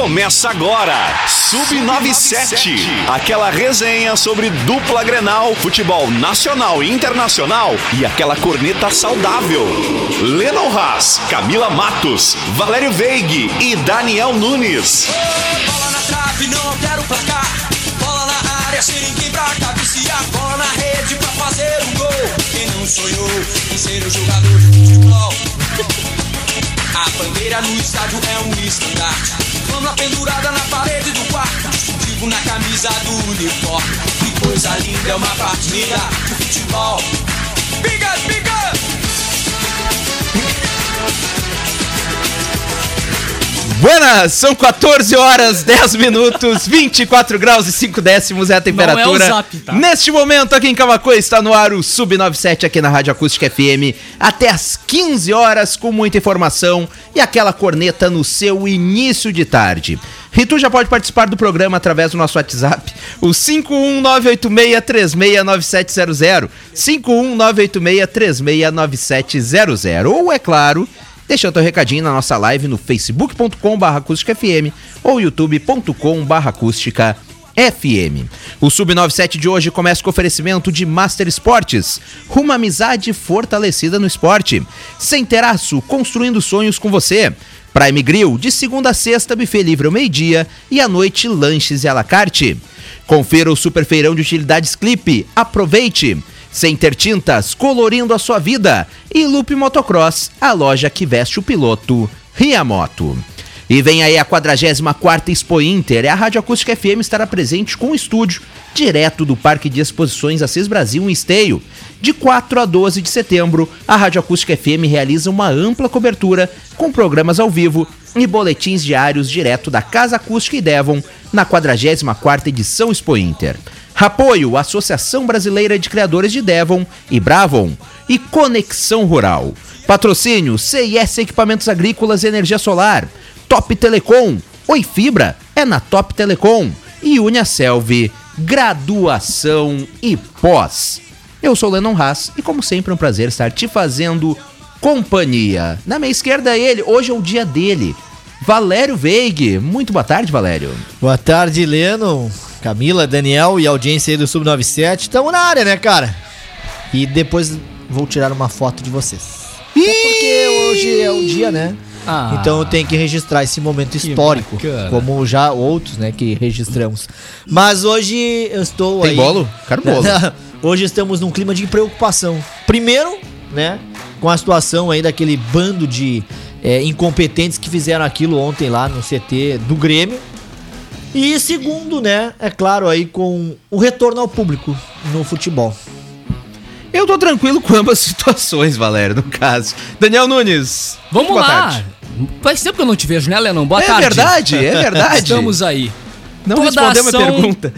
Começa agora, Sub97, aquela resenha sobre dupla Grenal, futebol nacional e internacional e aquela corneta saudável. Lennon Haas, Camila Matos, Valério Veig e Daniel Nunes. Bola na trave, não quero placar. Bola na área, sem pra cabecear. Bola na rede pra fazer um gol. Quem não sonhou em ser um jogador de futebol? A bandeira no estádio é um estandarte. Flâmula pendurada na parede do quarto. Distintivo na camisa do uniforme. Que coisa linda é uma partida de futebol. Biga, biga! Buenas, são 14 horas, 10 minutos, 24 graus e 5 décimos é a temperatura. Não é o zap, tá? Neste momento, aqui em Camacuã, está no ar o Sub97 aqui na Rádio Acústica FM, até às 15 horas, com muita informação e aquela corneta no seu início de tarde. Ritu já pode participar do programa através do nosso WhatsApp, o 51986369700, 51986369700, ou é claro, Deixa o teu recadinho na nossa live no facebook.com.br acústicafm ou youtube.com.br acústica FM. O Sub97 de hoje começa com oferecimento de Master Esportes, uma amizade fortalecida no esporte. Sem Teraço, construindo sonhos com você. Prime Grill, de segunda a sexta, buffet livre ao meio-dia e à noite lanches e à la carte. Confira o Super Feirão de Utilidades Clipe. Aproveite! Center Tintas, colorindo a sua vida. E Loop Motocross, a loja que veste o piloto Riamoto. E vem aí a 44ª Expo Inter. A Rádio Acústica FM estará presente com o estúdio, direto do Parque de Exposições Assis Brasil em Esteio. De 4 a 12 de setembro, a Rádio Acústica FM realiza uma ampla cobertura com programas ao vivo e boletins diários direto da Casa Acústica e Devon na 44ª edição Expo Inter. Apoio Associação Brasileira de Criadores de Devon e Bravon e Conexão Rural. Patrocínio CIS Equipamentos Agrícolas e Energia Solar. Top Telecom. Oi Fibra é na Top Telecom. E Uniaselv Graduação e Pós. Eu sou Lennon Haas e como sempre é um prazer estar te fazendo companhia. Na minha esquerda ele, hoje é o dia dele. Valério Veig. Muito boa tarde, Valério. Boa tarde, Leno, Camila, Daniel e audiência aí do Sub97. Tamo na área, né, cara? E depois vou tirar uma foto de vocês. Até porque hoje é o dia, né? Ah. Então eu tenho que registrar esse momento histórico, bacana. como já outros, né, que registramos. Mas hoje eu estou Tem aí... bolo? Quero bolo. hoje estamos num clima de preocupação. Primeiro, né, com a situação aí daquele bando de é, incompetentes que fizeram aquilo ontem lá no CT do Grêmio. E segundo, né, é claro aí com o retorno ao público no futebol. Eu tô tranquilo com ambas situações, Valério, no caso. Daniel Nunes. Vamos boa lá. tarde. Faz tempo que eu não te vejo, né, Lennon? Boa É tarde. verdade, é verdade. Estamos aí. Não Toda respondeu ação- minha pergunta.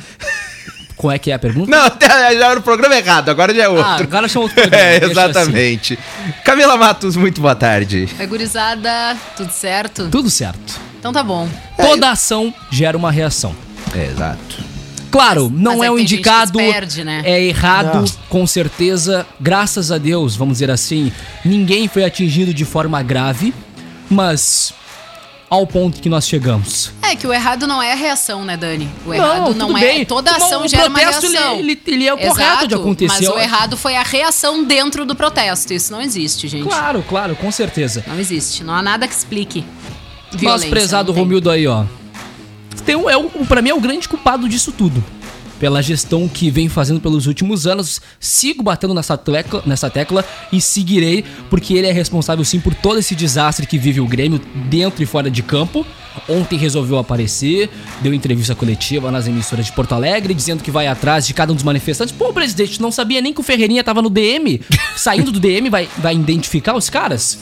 Como é que é a pergunta? Não, até já era o programa errado, agora já é outro. Ah, agora chama outro programa, É, assim. exatamente. Camila Matos, muito boa tarde. Oi, gurizada, tudo certo? Tudo certo. Então tá bom. Toda ação gera uma reação. É, exato. Claro, não é o que indicado, perde, né? é errado, Não. com certeza. Graças a Deus, vamos dizer assim, ninguém foi atingido de forma grave, mas ao ponto que nós chegamos. É que o errado não é a reação, né, Dani? O errado não, tudo é. bem. Toda ação o gera uma reação. Ele, ele, ele é o correto de acontecer. Mas o errado foi a reação dentro do protesto. Isso não existe, gente. Claro, claro, com certeza. Não existe. Não há nada que explique. Nosso Violência, prezado não tem. Romildo aí, ó. Tem, um- é o, pra mim é o grande culpado disso tudo. Pela gestão que vem fazendo pelos últimos anos. Sigo batendo nessa tecla, nessa tecla e seguirei, porque ele é responsável sim por todo esse desastre que vive o Grêmio dentro e fora de campo. Ontem resolveu aparecer, deu entrevista coletiva nas emissoras de Porto Alegre, dizendo que vai atrás de cada um dos manifestantes. Pô, presidente, não sabia nem que o Ferreirinha tava no DM. Saindo do DM, vai, vai identificar os caras?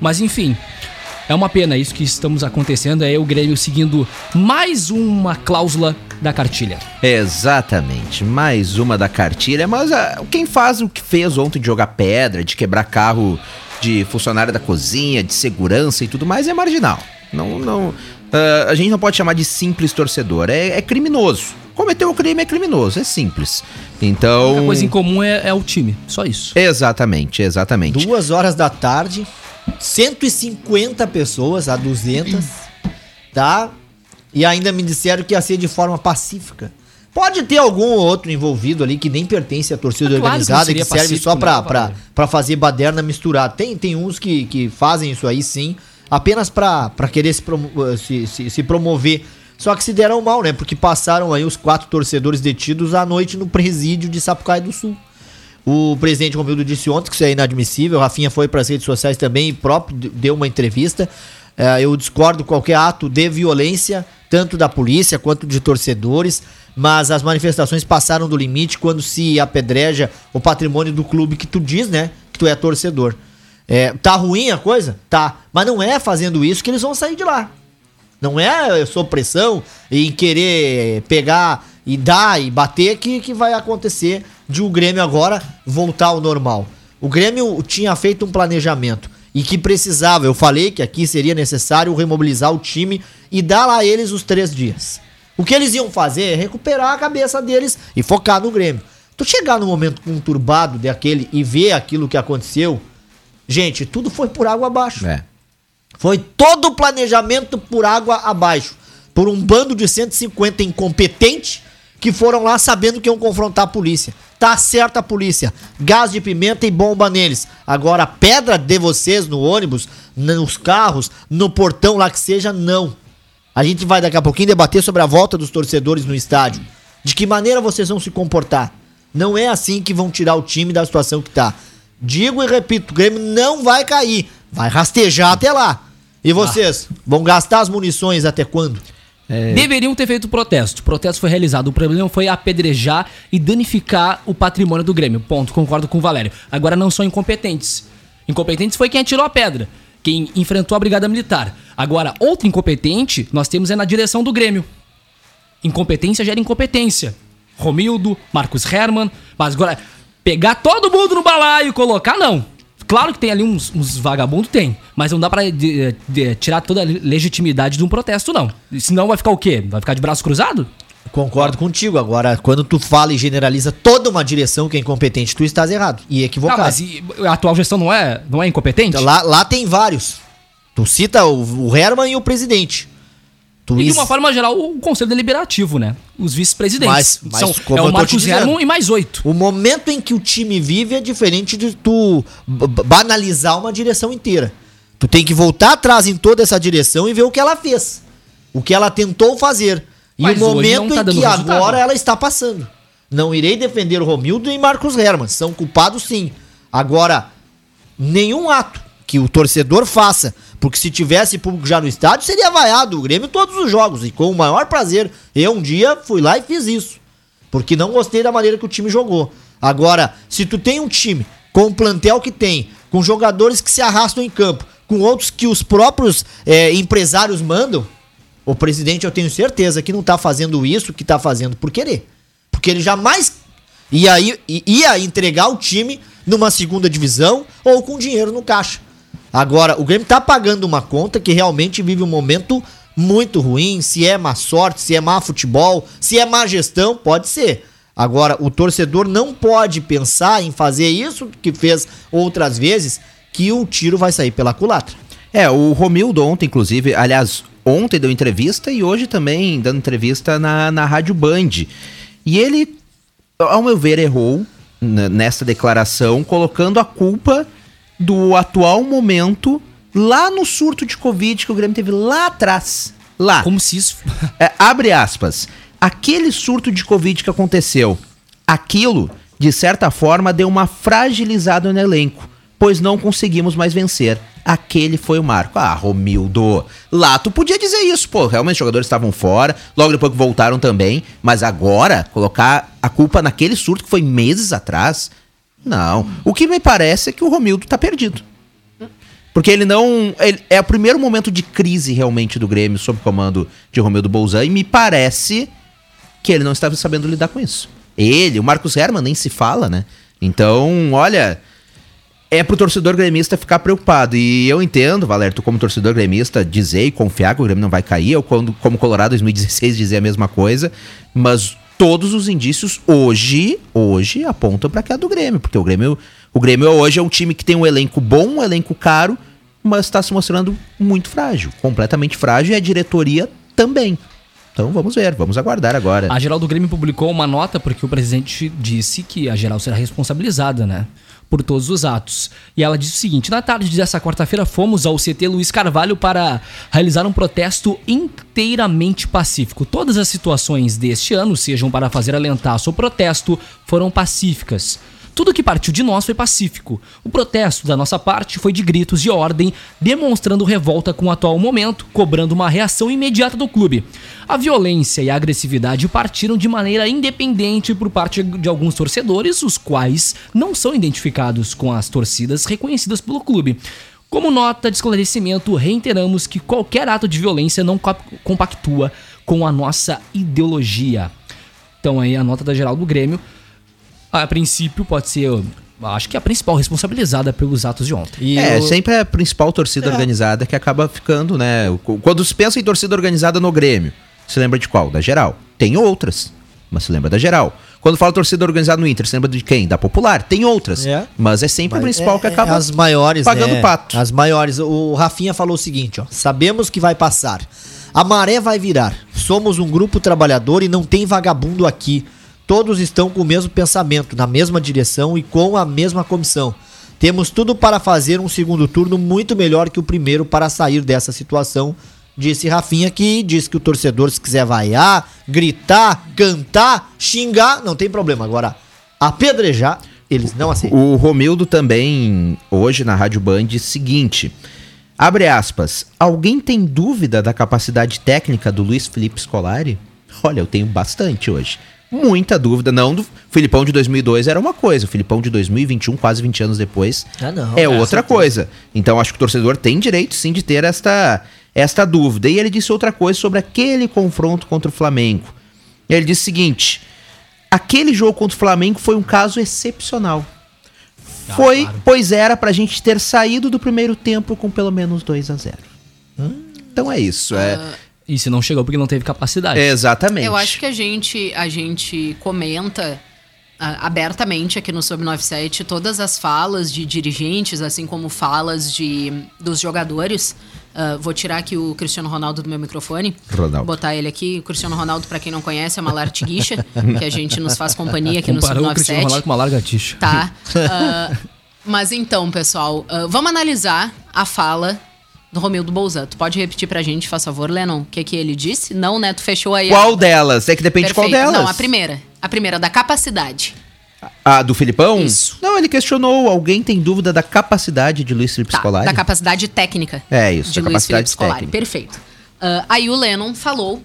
Mas enfim, é uma pena isso que estamos acontecendo. É o Grêmio seguindo mais uma cláusula da cartilha. Exatamente, mais uma da cartilha, mas ah, quem faz o que fez ontem de jogar pedra, de quebrar carro de funcionário da cozinha, de segurança e tudo mais é marginal. Não, não, ah, a gente não pode chamar de simples torcedor, é, é criminoso. Cometeu o crime é criminoso, é simples. A Então, única coisa em comum é, é o time, só isso. exatamente, exatamente. Duas horas da tarde, 150 pessoas a 200, tá? E ainda me disseram que ia ser de forma pacífica. Pode ter algum ou outro envolvido ali que nem pertence à torcida É claro que organizada e que seria serve só pra, né, pra, Valério? pra fazer baderna misturada. Tem, tem uns que, que fazem isso aí sim, apenas pra, pra querer se, promo- eh, se, se, se promover. Só que se deram mal, né? Porque passaram aí os quatro torcedores detidos à noite no presídio de Sapucaí do Sul. O presidente Romildo disse ontem que isso é inadmissível. O Rafinha foi para as redes sociais também e próprio deu uma entrevista. É, eu discordo qualquer ato de violência, tanto da polícia quanto de torcedores, mas as manifestações passaram do limite quando se apedreja o patrimônio do clube que tu diz, né? Que tu é torcedor. É, tá ruim a coisa? Tá. Mas não é fazendo isso que eles vão sair de lá. Não é supressão em querer pegar e dar e bater que, que vai acontecer de o Grêmio agora voltar ao normal. O Grêmio tinha feito um planejamento e que precisava, eu falei que aqui seria necessário remobilizar o time e dar lá a eles os três dias. O que eles iam fazer é recuperar a cabeça deles e focar no Grêmio. Tu chegar num momento conturbado daquele e ver aquilo que aconteceu, gente, tudo foi por água abaixo. É. Foi todo o planejamento por água abaixo. Por um bando de 150 incompetentes que foram lá sabendo que iam confrontar a polícia. Tá certa a polícia. Gás de pimenta e bomba neles. Agora, pedra de vocês no ônibus, nos carros, no portão lá que seja, não. A gente vai daqui a pouquinho debater sobre a volta dos torcedores no estádio. De que maneira vocês vão se comportar? Não é assim que vão tirar o time da situação que tá. Digo e repito, o Grêmio não vai cair. Vai rastejar até lá. E vocês? Vão gastar as munições até quando? Deveriam ter feito protesto. O protesto foi realizado. O problema foi apedrejar e danificar o patrimônio do Grêmio. Ponto. Concordo com o Valério. Agora não são incompetentes. Incompetentes foi quem atirou a pedra. Quem enfrentou a brigada militar. Agora, outro incompetente nós temos é na direção do Grêmio. Incompetência gera incompetência. Romildo, Marcos Herman. Mas agora, pegar todo mundo no balaio e colocar, não. Claro que tem ali uns, uns vagabundos, tem. Mas não dá pra de- de- tirar toda a legitimidade de um protesto, não. Senão vai ficar o quê? Vai ficar de braço cruzado? Concordo contigo. Agora, quando tu fala e generaliza toda uma direção que é incompetente, tu estás errado e equivocado. mas e a atual gestão não é, não é incompetente? Lá, lá tem vários. Tu cita o, o Herman e o presidente. E de uma forma geral, o Conselho Deliberativo, né? Os vice-presidentes. Mas- mas São, como é o Marcos dizendo. Herman e mais oito. O momento em que o time vive é diferente de tu banalizar uma direção inteira. Tu tem que voltar atrás em toda essa direção e ver o que ela fez. O que ela tentou fazer. E Mas o momento tá em que resultado. agora ela está passando. Não irei defender o Romildo e Marcos Herman. São culpados sim. Agora, nenhum ato que o torcedor faça, porque se tivesse público já no estádio, seria vaiado o Grêmio todos os jogos. E com o maior prazer. Eu um dia fui lá e fiz isso. Porque não gostei da maneira que o time jogou. Agora, se tu tem um time com o plantel que tem, com jogadores que se arrastam em campo, com outros que os próprios é, empresários mandam, o presidente eu tenho certeza que não tá fazendo isso que tá fazendo por querer. Porque ele jamais ia, ia entregar o time numa segunda divisão ou com dinheiro no caixa. Agora, o Grêmio tá pagando uma conta que realmente vive um momento muito ruim. Se é má sorte, se é má futebol, se é má gestão, pode ser. Agora, o torcedor não pode pensar em fazer isso que fez outras vezes, que o tiro vai sair pela culatra. É, o Romildo ontem, inclusive, aliás, ontem deu entrevista e hoje também dando entrevista na, na Rádio Band. E ele, ao meu ver, errou nessa declaração, colocando a culpa do atual momento lá no surto de Covid que o Grêmio teve lá atrás. Lá. Como se isso. É, abre aspas. Aquele surto de Covid que aconteceu, aquilo, de certa forma, deu uma fragilizada no elenco, pois não conseguimos mais vencer. Aquele foi o marco. Ah, Romildo. Lá tu podia dizer isso, pô. Realmente os jogadores estavam fora, logo depois que voltaram também. Mas agora, colocar a culpa naquele surto que foi meses atrás. Não. O que me parece é que o Romildo tá perdido. Porque ele não. ele- é o primeiro momento de crise realmente do Grêmio sob comando de Romildo Bolzan e me parece que ele não estava sabendo lidar com isso. Ele, o Marcos Herman nem se fala, né? Então, olha, é pro torcedor gremista ficar preocupado. E eu entendo, Valério, tu como torcedor gremista, dizer e confiar que o Grêmio não vai cair. Eu, quando, como Colorado 2016, dizer a mesma coisa. Mas todos os indícios hoje, hoje, apontam pra cá do Grêmio. Porque o Grêmio, o Grêmio hoje é um time que tem um elenco bom, um elenco caro, mas está se mostrando muito frágil. Completamente frágil. E a diretoria também. Então vamos ver, vamos aguardar agora. A geral do Grêmio publicou uma nota porque o presidente disse que a geral será responsabilizada, né? Por todos os atos. E ela disse o seguinte: na tarde dessa quarta-feira fomos ao CT Luiz Carvalho para realizar um protesto inteiramente pacífico. Todas as situações deste ano, sejam para fazer alentaço ou protesto, foram pacíficas. Tudo que partiu de nós foi pacífico. O protesto da nossa parte foi de gritos de ordem, demonstrando revolta com o atual momento, cobrando uma reação imediata do clube. A violência e a agressividade partiram de maneira independente por parte de alguns torcedores, os quais não são identificados com as torcidas reconhecidas pelo clube. Como nota de esclarecimento, reiteramos que qualquer ato de violência não co- compactua com a nossa ideologia. Então aí a nota da geral do Grêmio. A princípio pode ser, eu acho que a principal responsabilizada pelos atos de ontem. E é, o- sempre a principal torcida organizada que acaba ficando, né? Quando se pensa em torcida organizada no Grêmio, se lembra de qual? Da geral. Tem outras, mas se lembra da geral. Quando fala torcida organizada no Inter, se lembra de quem? Da popular. Tem outras, É. mas é sempre a Mas principal é- que é acaba as maiores, pagando né? pato. As maiores. O Rafinha falou o seguinte, ó: "Sabemos que vai passar. A maré vai virar. Somos um grupo trabalhador e não tem vagabundo aqui. Todos estão com o mesmo pensamento, na mesma direção e com a mesma comissão. Temos tudo para fazer um segundo turno muito melhor que o primeiro para sair dessa situação." Disse Rafinha que diz que o torcedor, se quiser vaiar, gritar, cantar, xingar, não tem problema. Agora, apedrejar, eles não aceitam. O Romildo também, hoje na Rádio Band, seguinte. Abre aspas. Alguém tem dúvida da capacidade técnica do Luiz Felipe Scolari? Olha, eu tenho bastante hoje. Muita dúvida. Não, do Filipão de 2002 era uma coisa. O Filipão de 2021, quase 20 anos depois, Ah, não. é É, outra certeza. coisa. Então acho que o torcedor tem direito sim de ter esta, esta dúvida. E ele disse outra coisa sobre aquele confronto contra o Flamengo. Ele disse o seguinte: aquele jogo contra o Flamengo foi um caso excepcional. Foi, pois era pra gente ter saído do primeiro tempo com pelo menos 2 a 0 Então é isso. É, E se não chegou porque não teve capacidade. exatamente. Eu acho que a gente, a gente comenta ah, abertamente aqui no Sub 97 todas as falas de dirigentes, assim como falas de, dos jogadores. Ah, vou tirar aqui o Cristiano Ronaldo do meu microfone. Ronaldo. Botar ele aqui. O Cristiano Ronaldo, pra quem não conhece, é uma lartiguixa, que a gente nos faz companhia aqui no Sub Comparou o Cristiano 97. Ronaldo com uma largatixa. Tá. Ah, mas então, pessoal, ah, vamos analisar a fala do Romildo Bolzan. Tu pode repetir pra gente, faz favor, Lennon, o que, que ele disse? Não, né? Tu fechou aí. a- Qual delas? É que depende de qual Perfeito. delas. Não, a primeira. A primeira, da capacidade. A do Filipão? Isso. Não, ele questionou. Alguém tem dúvida da capacidade de Luiz Felipe Tá, Scolari? da capacidade técnica. É isso, de da Luiz capacidade Felipe Scolari. técnica. Perfeito. Ah, aí o Lennon falou,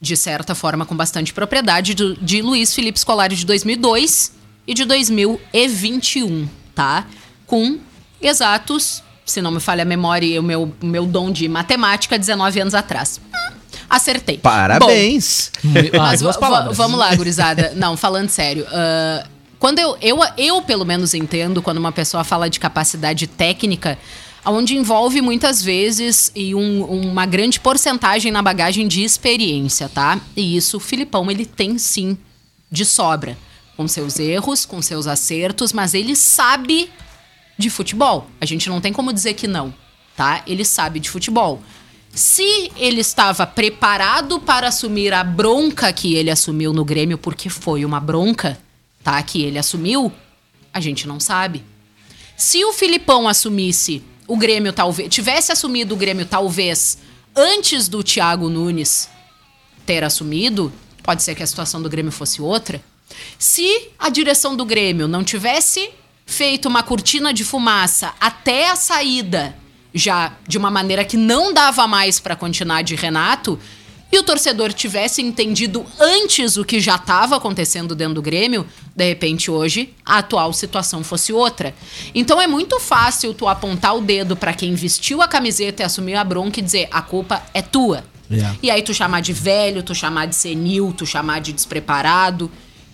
de certa forma, com bastante propriedade, do- de Luiz Felipe Scolari de 2002 e de 2021, tá? Com exatos, se não me falha a memória e o meu, o meu dom de matemática, 19 anos atrás. Hum, Acertei. Bom, Parabéns. Ah, mas vamos lá, gurizada. Não, falando sério. ah, quando eu, eu, eu, pelo menos, entendo quando uma pessoa fala de capacidade técnica, onde envolve muitas vezes e um- uma grande porcentagem na bagagem de experiência, tá? E isso o Filipão, ele tem sim de sobra. Com seus erros, com seus acertos, mas ele sabe de futebol. A gente não tem como dizer que não, tá? Ele sabe de futebol. Se ele estava preparado para assumir a bronca que ele assumiu no Grêmio, porque foi uma bronca, tá? Que ele assumiu, a gente não sabe. Se o Filipão assumisse o Grêmio, talvez. Tivesse assumido o Grêmio, talvez, antes do Thiago Nunes ter assumido, pode ser que a situação do Grêmio fosse outra. Se a direção do Grêmio não tivesse feito uma cortina de fumaça até a saída, já de uma maneira que não dava mais para continuar de Renato, e o torcedor tivesse entendido antes o que já estava acontecendo dentro do Grêmio, de repente hoje a atual situação fosse outra. Então é muito fácil tu apontar o dedo para quem vestiu a camiseta e assumiu a bronca e dizer a culpa é tua. Yeah. E aí tu chamar de velho, tu chamar de senil, tu chamar de despreparado.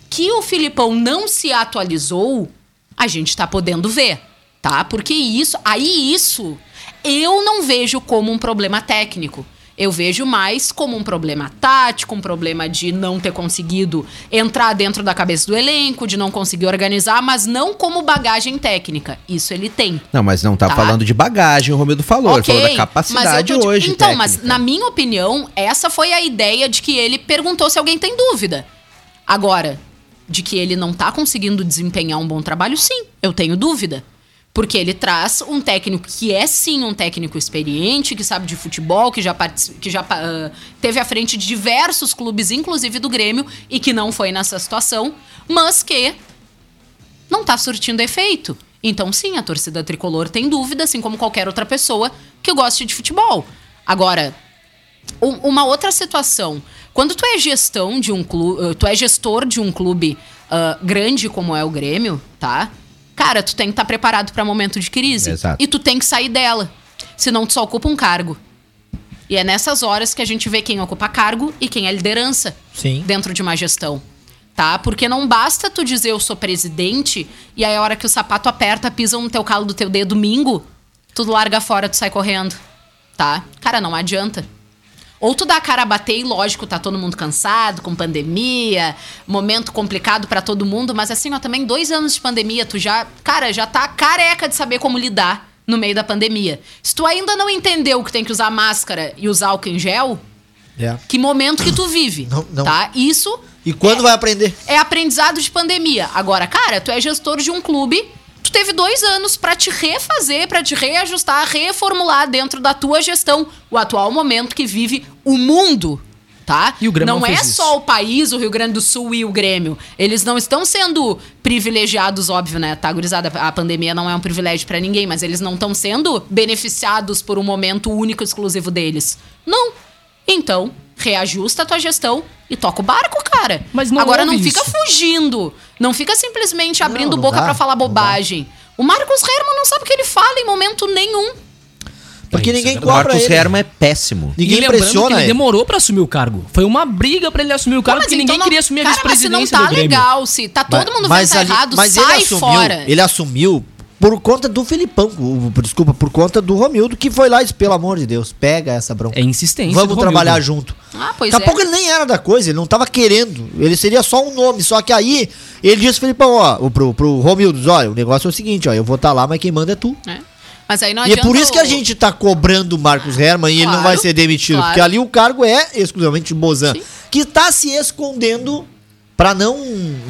Que o Filipão não se atualizou, a gente tá podendo ver, tá? Porque isso, aí isso, eu não vejo como um problema técnico. Eu vejo mais como um problema tático, um problema de não ter conseguido entrar dentro da cabeça do elenco, de não conseguir organizar, mas não como bagagem técnica. Isso ele tem. Não, mas não tá, Tá. falando de bagagem, o Romildo falou. ele falou da mas capacidade tô hoje. Então, mas técnica. na minha opinião, essa foi a ideia de que ele perguntou se alguém tem dúvida. Agora, de que ele não tá conseguindo desempenhar um bom trabalho, sim, eu tenho dúvida. Porque ele traz um técnico que é sim um técnico experiente, que sabe de futebol, que já, que já ah, teve à frente de diversos clubes, inclusive do Grêmio, e que não foi nessa situação, mas que não tá surtindo efeito. Então, sim, a torcida tricolor tem dúvida, assim como qualquer outra pessoa que goste de futebol. Agora, um- uma outra situação. Quando tu é gestão de um clube, tu é gestor de um clube ah, grande como é o Grêmio, tá? Cara, tu tem que estar preparado para momento de crise. Exato. E tu tem que sair dela. Senão tu só ocupa um cargo. E é nessas horas que a gente vê quem ocupa cargo e quem é liderança Sim. dentro de uma gestão. Tá? Porque não basta tu dizer eu sou presidente e aí a hora que o sapato aperta, pisa no teu calo do teu dedo domingo, tu larga fora, tu sai correndo. Tá? Cara, não adianta. Ou tu dá a cara a bater e, lógico, tá todo mundo cansado, com pandemia, momento complicado pra todo mundo, mas assim, ó, também dois anos de pandemia, tu já, cara, já tá careca de saber como lidar no meio da pandemia. Se tu ainda não entendeu que tem que usar máscara e usar álcool em gel, É. que momento que tu vive, Não, não. tá? Isso E quando é, vai aprender? é aprendizado de pandemia. Agora, cara, tu é gestor de um clube, tu teve dois anos pra te refazer, pra te reajustar, reformular dentro da tua gestão o atual momento que vive o mundo. Tá? E o Grêmio não não é isso. só o país, o Rio Grande do Sul e o Grêmio. Eles não estão sendo privilegiados, óbvio, né? Tá, gurizada? A pandemia não é um privilégio pra ninguém, mas eles não estão sendo beneficiados por um momento único, exclusivo deles. Não. Então, reajusta a tua gestão e toca o barco, cara. Mas não Agora não fica isso. fugindo. Não fica simplesmente abrindo não boca dá, pra falar não bobagem. O Marcos Herman não sabe o que ele fala em momento nenhum. Porque isso, ninguém é O cobra Marcos ele. Herman é péssimo. Ninguém e lembrando que ele ele. demorou pra assumir o cargo. Foi uma briga pra ele assumir o cargo, Mas porque então ninguém não- queria assumir a Cara, mas se não vice-presidência tá legal, se tá todo mundo vendo mas que tá ali- errado, mas sai ele assumiu, fora. Ele assumiu por conta do Filipão, desculpa, por conta do Romildo, que foi lá e disse, pelo amor de Deus, pega essa bronca. É insistência Vamos do trabalhar junto. Ah, pois Daqui a é. pouco ele nem era da coisa, ele não tava querendo. Ele seria só um nome. Só que aí ele disse, Filipão, ó, o- pro, pro Romildo, olha, o negócio é o seguinte, ó, eu vou estar lá, mas quem manda é tu. É. Mas aí não E é por isso que a gente tá cobrando o Marcos Herman e ele não Claro, vai ser demitido. claro. Porque ali o cargo é exclusivamente de Bozan. Sim. Que tá se escondendo pra não,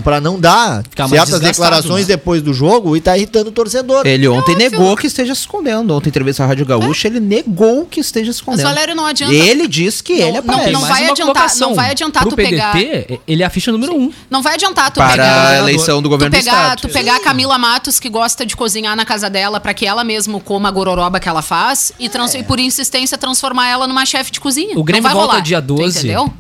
pra não dar Ficar certas declarações né? depois do jogo e tá irritando o torcedor. Ele ontem Óbvio. negou que esteja se escondendo. Ontem, em entrevista à Rádio Gaúcha, ele negou que esteja se Mas, escondendo. Valério, não adianta. Ele disse que Não, ele é não, para não vai adiantar- não vai adiantar Pro tu pegar- PDT, ele é a ficha número um. Não vai adiantar tu para pegar. a eleição do Tu governo do pegar, estado. tu pegar a Camila Matos, que gosta de cozinhar na casa dela pra que ela mesma coma a gororoba que ela faz, e, trans- e por insistência transformar ela numa chefe de cozinha. O Grêmio Não vai volta rolar, dia tu 12. Entendeu?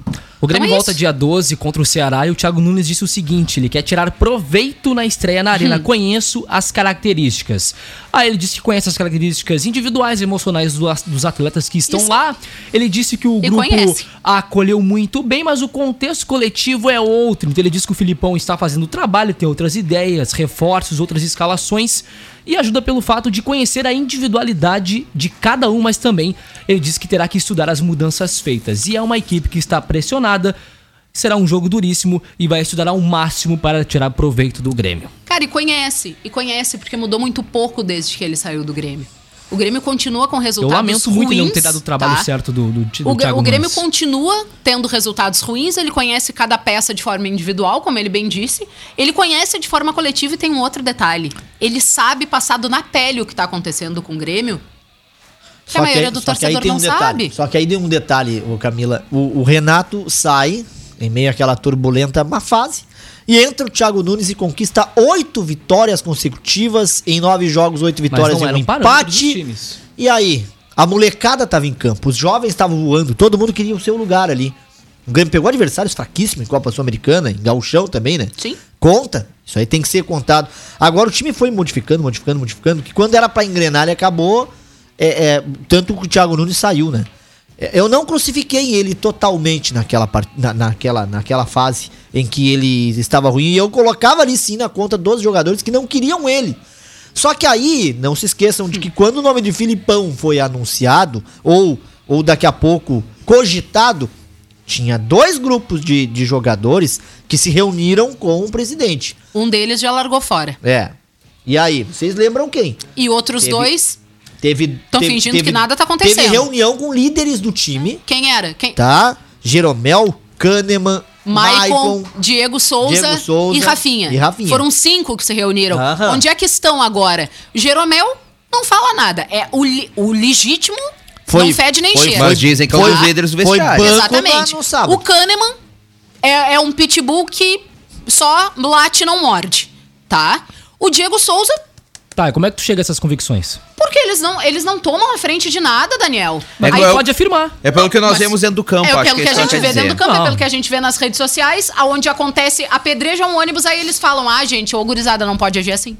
O Grêmio Então é volta isso. dia 12 contra o Ceará e o Thiago Nunes disse o seguinte: ele quer tirar proveito na estreia na Hum. Arena. Conheço as características. Aí ele disse que conhece as características individuais e emocionais do- dos atletas que estão Isso. lá. Ele disse que o E grupo conhece. acolheu muito bem, mas o contexto coletivo é outro. Então ele disse que o Filipão está fazendo o trabalho, tem outras ideias, reforços, outras escalações e ajuda pelo fato de conhecer a individualidade de cada um, mas também ele disse que terá que estudar as mudanças feitas. E é uma equipe que está pressionada, será um jogo duríssimo e vai estudar ao máximo para tirar proveito do Grêmio. Cara, e conhece. E conhece, porque mudou muito pouco desde que ele saiu do Grêmio. O Grêmio continua com Eu resultados lamento muito ele não ter ruins, dado o trabalho tá? certo do, do, do O, Thiago o Grêmio Nunes. continua tendo resultados ruins, ele conhece cada peça de forma individual, como ele bem disse. Ele conhece de forma coletiva e tem um outro detalhe. Ele sabe passado na pele o que tá acontecendo com o Grêmio. Que a maioria do só que aí torcedor tem não um detalhe. sabe. Só que aí tem um detalhe, ô Camila. O, o Renato sai, em meio àquela turbulenta má fase, e entra o Thiago Nunes e conquista oito vitórias consecutivas em nove jogos, oito vitórias e era um empate. E aí, a molecada tava em campo, os jovens estavam voando, todo mundo queria o seu lugar ali. O Grêmio pegou adversários fraquíssimos em Copa Sul-Americana, em Gauchão também, né? Sim. Conta. Isso aí tem que ser contado. Agora o time foi modificando, modificando, modificando, que quando era pra engrenar, ele acabou. é, é, tanto que o Thiago Nunes saiu, né? Eu não crucifiquei ele totalmente naquela, na, naquela, naquela fase em que ele estava ruim. E eu colocava ali sim na conta dos jogadores que não queriam ele. Só que aí, não se esqueçam de que quando o nome de Filipão foi anunciado, ou ou daqui a pouco cogitado, tinha dois grupos de, de jogadores que se reuniram com o presidente. Um deles já largou fora. É. E aí, vocês lembram quem? E outros Teve- dois, Teve. Tão teve- fingindo teve- que nada tá acontecendo. Teve reunião com líderes do time, quem era? Quem? tá? Jeromel, Kahneman, Maicon, Maicon. Diego Souza, Diego Souza e, Rafinha. e Rafinha. Foram cinco que se reuniram. Aham. Onde é que estão agora? Jeromel não fala nada. É o, li- o legítimo Foi- não fede nem foi- cheira. Mas dizem que é um Foi- dos líderes do foi vestiário. Exatamente. no- no sábado. O Kahneman é, é um pitbull que só late e não morde, tá? O Diego Souza, Tá, e como é que tu chega a essas convicções? porque eles não, eles não tomam a frente de nada, Daniel. Mas É aí eu- pode afirmar. É pelo que nós Mas vemos dentro do campo, é acho pelo que, a isso gente vê dizer. dentro do campo, é Não. pelo que a gente vê nas redes sociais, aonde acontece, apedreja um ônibus, aí eles falam, ah, gente, ô gurizada, não pode agir assim.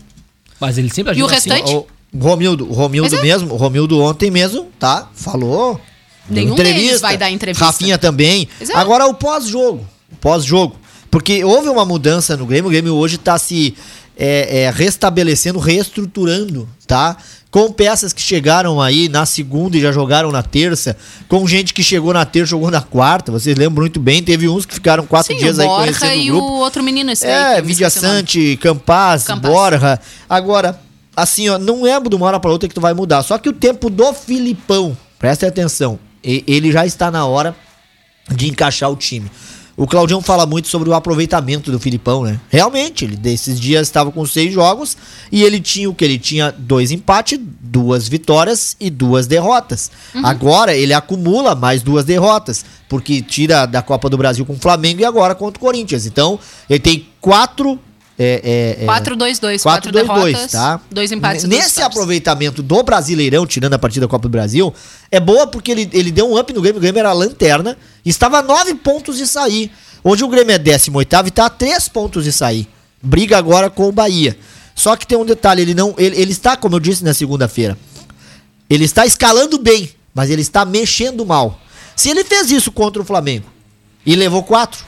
Mas ele sempre E o agiu assim. restante? O o Romildo, o Romildo é- mesmo, o Romildo ontem mesmo, tá? Falou. Nenhum deles vai dar entrevista. Rafinha também. É. Agora o pós-jogo. o Pós-jogo. Porque houve uma mudança no Grêmio. O Grêmio hoje tá se é, é, restabelecendo, reestruturando, tá? Com peças que chegaram aí na segunda e já jogaram na terça. Com gente que chegou na terça jogou na quarta. Vocês lembram muito bem. Teve uns que ficaram quatro Sim, dias o aí conhecendo o e grupo. o outro menino esse aí. É, me Vidia o. Sante, Campas, Campas. Borja. Agora, assim, ó, não é de uma hora pra outra que tu vai mudar. Só que o tempo do Filipão, presta atenção, e- ele já está na hora de encaixar o time. O Claudião fala muito sobre o aproveitamento do Filipão, né? Realmente, ele desses dias estava com seis jogos e ele tinha o que? Ele tinha dois empates, duas vitórias e duas derrotas. Agora ele acumula mais duas derrotas, porque tira da Copa do Brasil com o Flamengo e agora contra o Corinthians. Então, ele tem quatro. É, é, é, 4-2-2, quatro 4-2-2, derrotas, tá? dois empates Nesse vitórias. aproveitamento do Brasileirão, tirando a partida da Copa do Brasil, é boa porque ele, ele deu um up no Grêmio. O Grêmio era a lanterna e estava a 9 pontos de sair. Hoje o Grêmio é 18 e está a 3 pontos de sair. Briga agora com o Bahia. Só que tem um detalhe, ele não. Ele, ele está, como eu disse na segunda-feira, ele está escalando bem, mas ele está mexendo mal. Se ele fez isso contra o Flamengo e levou 4,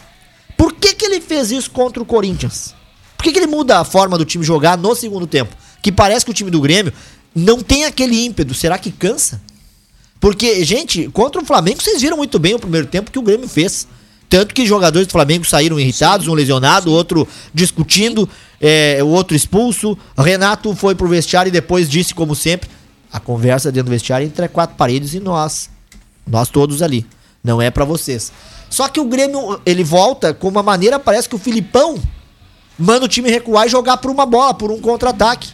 por que, que ele fez isso contra o Corinthians? Por que, que ele muda a forma do time jogar no segundo tempo? Que parece que o time do Grêmio não tem aquele ímpeto. Será que cansa? Porque, gente, contra o Flamengo, vocês viram muito bem o primeiro tempo que o Grêmio fez. Tanto que jogadores do Flamengo saíram irritados, um lesionado, outro discutindo, é, o outro expulso. Renato foi pro vestiário e depois disse, como sempre, a conversa dentro do vestiário entre quatro paredes e nós. Nós todos ali. Não é pra vocês. Só que o Grêmio, ele volta com uma maneira, parece que o Filipão manda o time recuar e jogar por uma bola, por um contra-ataque.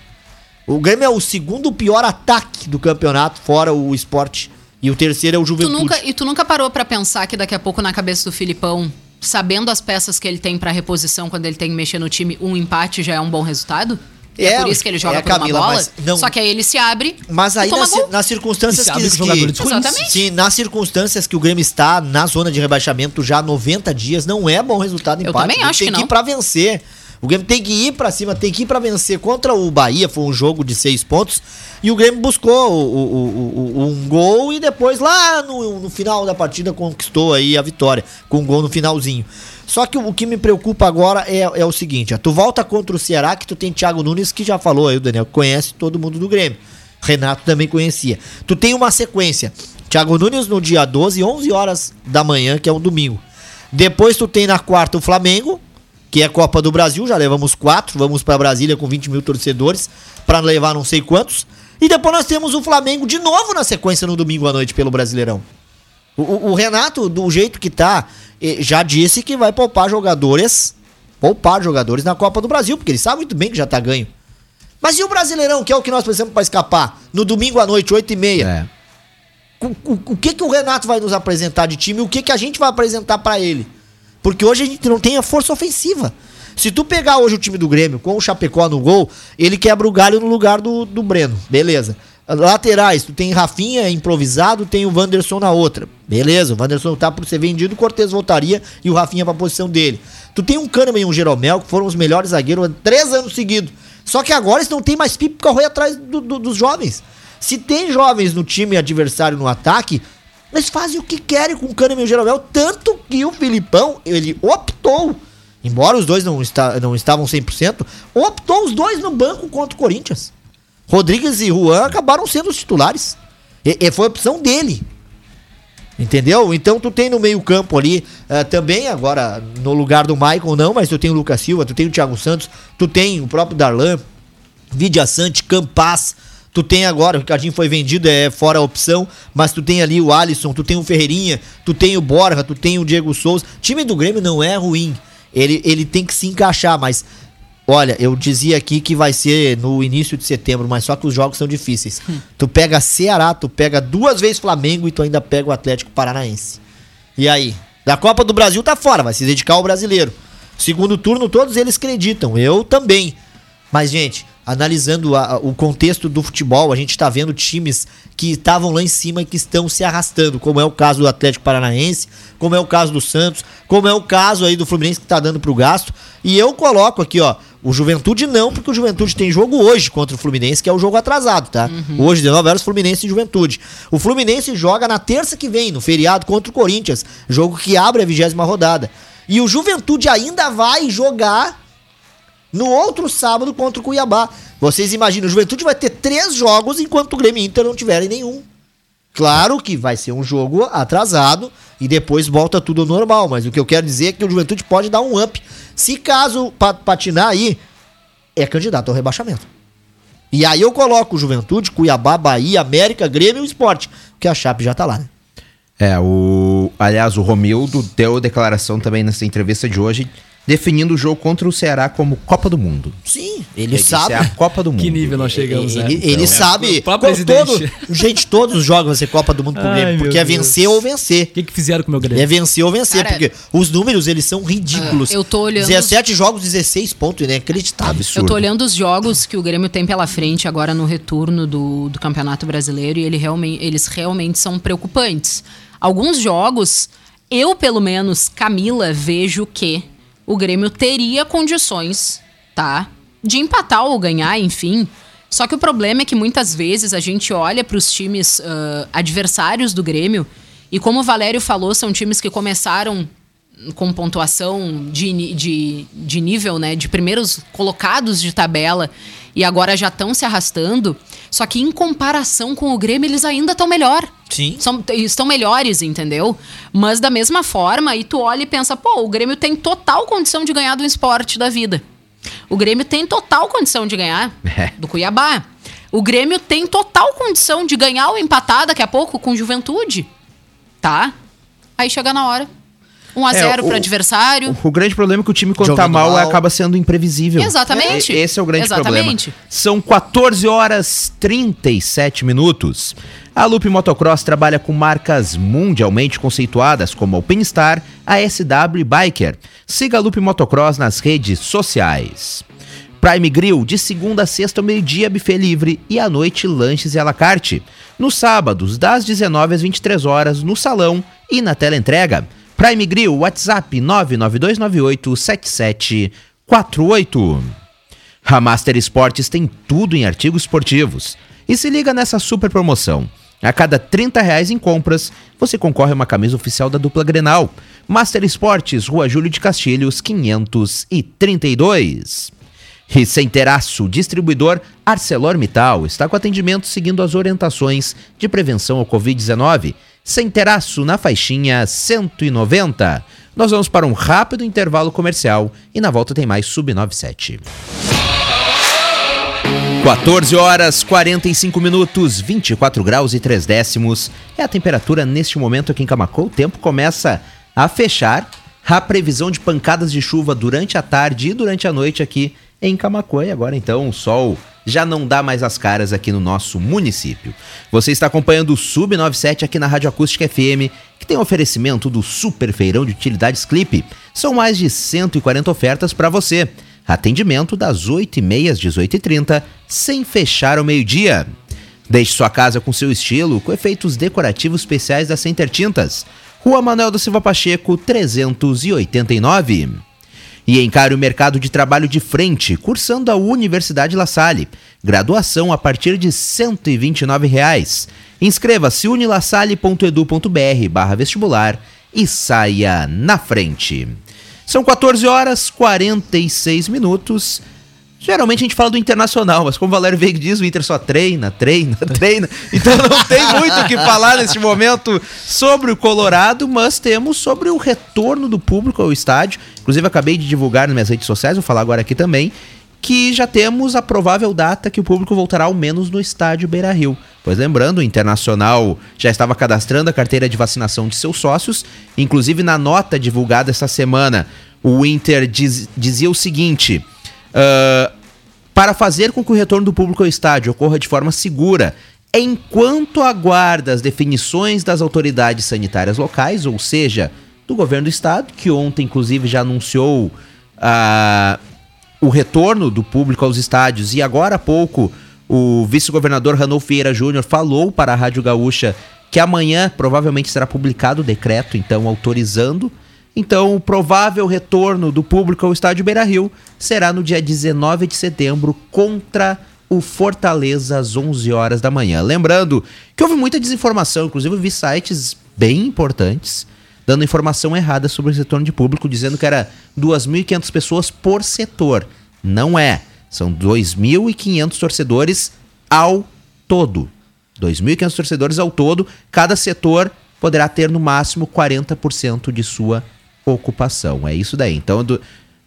O Grêmio é o segundo pior ataque do campeonato, fora o esporte. E o terceiro é o Tu Juventude. nunca, e tu nunca parou pra pensar que daqui a pouco na cabeça do Filipão, sabendo as peças que ele tem pra reposição quando ele tem que mexer no time, um empate já é um bom resultado? É, É, por isso que ele joga é, por Camila, uma bola? não- Só que aí ele se abre Mas e aí toma nas, gol. nas circunstâncias que, que que-. Exatamente. Sim, nas circunstâncias que o Grêmio está na zona de rebaixamento já há 90 dias, não é bom resultado Eu empate. também O Grêmio acho tem que que ir não. pra vencer. O Grêmio tem que ir pra cima, tem que ir pra vencer. Contra o Bahia foi um jogo de seis pontos e o Grêmio buscou o- o- o- um gol e depois lá no, no final da partida conquistou aí a vitória com um gol no finalzinho. Só que o, que me preocupa agora é, é o seguinte, ó, tu volta contra o Ceará que tu tem Thiago Nunes que já falou aí o Daniel, conhece todo mundo do Grêmio. Renato também conhecia. Tu tem uma sequência. Thiago Nunes no dia 12, 11 horas da manhã, que é um domingo. Depois tu tem na quarta o Flamengo, que é Copa do Brasil, já levamos quatro, vamos pra Brasília com 20 mil torcedores, pra levar não sei quantos. E depois nós temos o Flamengo de novo na sequência no domingo à noite pelo Brasileirão. O, o- Renato, do jeito que tá, eh, já disse que vai poupar jogadores, poupar jogadores na Copa do Brasil, porque ele sabe muito bem que já tá ganho. Mas e o Brasileirão, que é o que nós precisamos pra escapar? No domingo à noite, 8 e meia. É. O, o- o que que o Renato vai nos apresentar de time o que que a gente vai apresentar pra ele? Porque hoje a gente não tem a força ofensiva. Se tu pegar hoje o time do Grêmio com o Chapecó no gol, ele quebra o galho no lugar do, do Breno. Beleza. Laterais, tu tem Rafinha improvisado, tem o Wanderson na outra. Beleza, o Wanderson tá por ser vendido, o Cortez voltaria e o Rafinha pra posição dele. Tu tem um Kahneman e um Jeromel, que foram os melhores zagueiros três anos seguidos. Só que agora eles não tem mais pipo pra correr atrás do- do- dos jovens. Se tem jovens no time adversário no ataque, eles fazem o que querem com o Kahneman e o Jeromel, tanto que o Filipão, ele optou, embora os dois não, está, não estavam 100%, optou os dois no banco contra o Corinthians. Rodrigues e Juan acabaram sendo os titulares. E, e foi opção dele. Entendeu? Então tu tem no meio-campo ali eh, também, agora no lugar do Michael não, mas tu tem o Lucas Silva, tu tem o Thiago Santos, tu tem o próprio Darlan, Vidia Sante, Campas, tu tem agora, o Ricardinho foi vendido, é fora a opção, mas tu tem ali o Alisson, tu tem o Ferreirinha, tu tem o Borja, tu tem o Diego Souza. O time do Grêmio não é ruim, ele, ele tem que se encaixar, mas olha, eu dizia aqui que vai ser no início de setembro, mas só que os jogos são difíceis. Tu pega Ceará, tu pega duas vezes Flamengo e tu ainda pega o Atlético Paranaense. E aí? Da Copa do Brasil tá fora, vai se dedicar ao brasileiro. Segundo turno, todos eles acreditam, eu também. Mas, gente, analisando a- a- o contexto do futebol, a gente tá vendo times que estavam lá em cima e que estão se arrastando, como é o caso do Atlético Paranaense, como é o caso do Santos, como é o caso aí do Fluminense que tá dando pro gasto. E eu coloco aqui, ó, o Juventude não, porque o Juventude tem jogo hoje contra o Fluminense, que é o jogo atrasado, tá? Hoje, 19 horas, Fluminense e Juventude. O Fluminense joga na terça que vem, no feriado, contra o Corinthians, jogo que abre a vigésima rodada. E o Juventude ainda vai jogar no outro sábado contra o Cuiabá. Vocês imaginam, o Juventude vai ter três jogos enquanto o Grêmio e Inter não tiverem nenhum. Claro que vai ser um jogo atrasado e depois volta tudo ao normal, mas o que eu quero dizer é que o Juventude pode dar um up. Se caso pa- patinar aí, é candidato ao rebaixamento. E aí eu coloco Juventude, Cuiabá, Bahia, América, Grêmio e o Esporte, porque a Chape já tá lá, né? É, o. Aliás, o Romildo deu declaração também nessa entrevista de hoje, definindo o jogo contra o Ceará como Copa do Mundo. Sim, ele Ele sabe. É a Copa do Mundo. Que nível nós chegamos, né? Ele, ele sabe. o próprio como presidente. todo- gente, todos os jogos vão ser Copa do Mundo pro Grêmio, porque é Deus. vencer ou vencer. O que, que fizeram com o meu Grêmio? É vencer ou vencer, Cara, porque os números eles são ridículos. Ah, eu tô olhando- 17 jogos, 16 pontos, inacreditável. Absurdo. Eu tô olhando os jogos que o Grêmio tem pela frente agora no retorno do, do Campeonato Brasileiro e ele realmente, eles realmente são preocupantes. Alguns jogos, eu pelo menos, Camila, vejo que o Grêmio teria condições, tá? De empatar ou ganhar, enfim. Só que o problema é que muitas vezes a gente olha para os times ah, adversários do Grêmio e, como o Valério falou, são times que começaram com pontuação de, de, de nível, né? De primeiros colocados de tabela e agora já estão se arrastando. Só que em comparação com o Grêmio, eles ainda estão melhor. Sim. São, estão melhores, entendeu? Mas da mesma forma, aí tu olha e pensa, pô, o Grêmio tem total condição de ganhar do esporte da vida. O Grêmio tem total condição de ganhar É. do Cuiabá. O Grêmio tem total condição de ganhar ou empatar daqui a pouco com Juventude. Tá? Aí chega na hora. 1 a 0 É, o- pro adversário. O grande problema é que o time, quando tá mal, mal. acaba sendo imprevisível. Exatamente. E- Esse é o grande Exatamente. problema. São 14 horas 37 minutos. A Loop Motocross trabalha com marcas mundialmente conceituadas como Alpinestar, a SW e Biker. Siga a Loop Motocross nas redes sociais. Prime Grill, de segunda a sexta ao meio-dia, buffet livre e à noite lanches e à la carte. Nos sábados, das 19 às 23 horas, no salão e na tela entrega. Prime Grill, WhatsApp 992987748. A Master Esportes tem tudo em artigos esportivos. E se liga nessa super promoção. A cada 30 reais em compras, você concorre a uma camisa oficial da dupla Grenal. Master Esportes, Rua Júlio de Castilhos, 532. E sem teraço, distribuidor ArcelorMittal está com atendimento seguindo as orientações de prevenção ao Covid-19. Sem teraço na faixinha 190. Nós vamos para um rápido intervalo comercial e na volta tem mais Sub97. 14 horas 45 minutos, 24 graus e 3 décimos. É a temperatura neste momento aqui em Camacô. O tempo começa a fechar. A previsão de pancadas de chuva durante a tarde e durante a noite aqui em Camacuã. E agora então o sol já não dá mais as caras aqui no nosso município. Você está acompanhando o Sub97 aqui na Rádio Acústica FM, que tem oferecimento do Super Feirão de Utilidades Clipe. São mais de 140 ofertas para você. Atendimento das 8h30 às 18h30, sem fechar ao meio-dia. Deixe sua casa com seu estilo, com efeitos decorativos especiais da Center Tintas. Rua Manuel da Silva Pacheco, 389. E encare o mercado de trabalho de frente, cursando a Universidade La Salle. Graduação a partir de 129 reais. Inscreva-se unilasalle.edu.br barra vestibular e saia na frente. São 14 horas 46 minutos. Geralmente a gente fala do Internacional, mas como o Valério Veiga diz, o Inter só treina, treina, treina. Então não tem muito o que falar neste momento sobre o Colorado, mas temos sobre o retorno do público ao estádio. Inclusive, acabei de divulgar nas minhas redes sociais, vou falar agora aqui também, que já temos a provável data que o público voltará ao menos no estádio Beira Rio. Pois lembrando, o Internacional já estava cadastrando a carteira de vacinação de seus sócios. Inclusive, na nota divulgada esta semana, o Inter diz- dizia o seguinte. Ah, para fazer com que o retorno do público ao estádio ocorra de forma segura, enquanto aguarda as definições das autoridades sanitárias locais, ou seja, do governo do estado, que ontem inclusive já anunciou ah, o retorno do público aos estádios, e agora há pouco o vice-governador Ranolfo Vieira Júnior falou para a Rádio Gaúcha que amanhã provavelmente será publicado o decreto, então autorizando então, o provável retorno do público ao estádio Beira Rio será no dia 19 de setembro contra o Fortaleza às 11 horas da manhã. Lembrando que houve muita desinformação, inclusive eu vi sites bem importantes dando informação errada sobre esse retorno de público, dizendo que era 2.500 pessoas por setor. Não é. São 2.500 torcedores ao todo. 2.500 torcedores ao todo. Cada setor poderá ter no máximo 40% de sua ocupação. É isso daí. Então, do-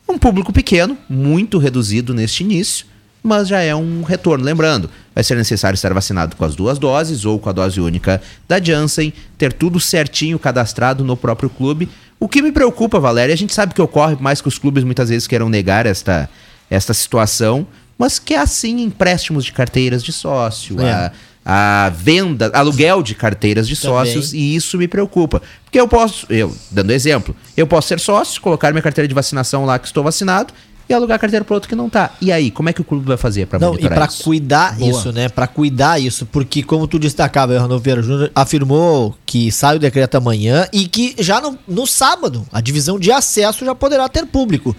um público pequeno, muito reduzido neste início, mas já é um retorno. Lembrando, vai ser necessário estar vacinado com as duas doses ou com a dose única da Janssen, ter tudo certinho cadastrado no próprio clube. O que me preocupa, Valéria, a gente sabe que ocorre, mais que os clubes muitas vezes queiram negar esta, esta situação, mas que é assim empréstimos de carteiras de sócio, É. a, a venda, aluguel de carteiras de Também. sócios, e isso me preocupa. Porque eu posso, eu, dando exemplo, eu posso ser sócio, colocar minha carteira de vacinação lá que estou vacinado e alugar a carteira para outro que não tá. E aí, como é que o clube vai fazer para Não, e monitorar pra isso? cuidar Boa. isso, né? Pra cuidar isso, porque como tu destacava, o Renoveiro Júnior afirmou que sai o decreto amanhã e que já no, no sábado a divisão de acesso já poderá ter público.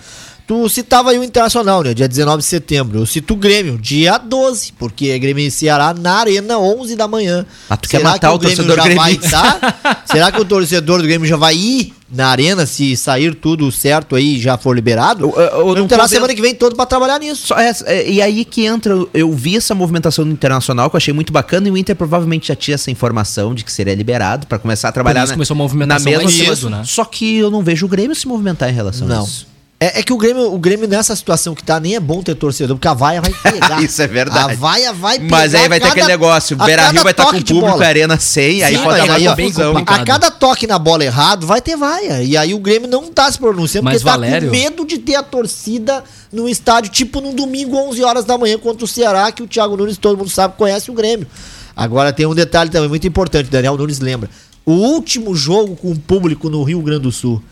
Tu citava aí o Internacional, né? Dia 19 de setembro. Eu cito o Grêmio, dia 12, porque é Grêmio e Ceará na Arena, 11 da manhã. Ah, tu quer matar o torcedor já vai gremista. tá? Será que o torcedor do Grêmio já vai ir na Arena se sair tudo certo aí e já for liberado? Ou- não terá semana que vem todo pra trabalhar nisso. Só essa- é, e aí que entra, eu vi essa movimentação no Internacional que eu achei muito bacana e o Inter provavelmente já tinha essa informação de que seria liberado para começar a trabalhar Por isso começou a movimentação na mesma mais cedo, né? Só que eu não vejo o Grêmio se movimentar em relação a Não. isso. É, é que o Grêmio, o Grêmio, nessa situação que tá, nem é bom ter torcedor, porque a vaia vai pegar. Isso é verdade. A vaia vai pegar. Mas aí vai ter a aquele cada- negócio, a Beira Rio cada vai estar com toque de público, a Arena sem, aí Sim, pode mas dar aí, uma ó, bem confusão. A cada toque na bola errado, vai ter vaia. E aí o Grêmio não tá se pronunciando Mas, porque tá Valério- com medo de ter a torcida no estádio, tipo no domingo, 11 horas da manhã, contra o Ceará, que o Thiago Nunes, todo mundo sabe, conhece o Grêmio. Agora tem um detalhe também muito importante, o Daniel Nunes lembra. O último jogo com o público no Rio Grande do Sul,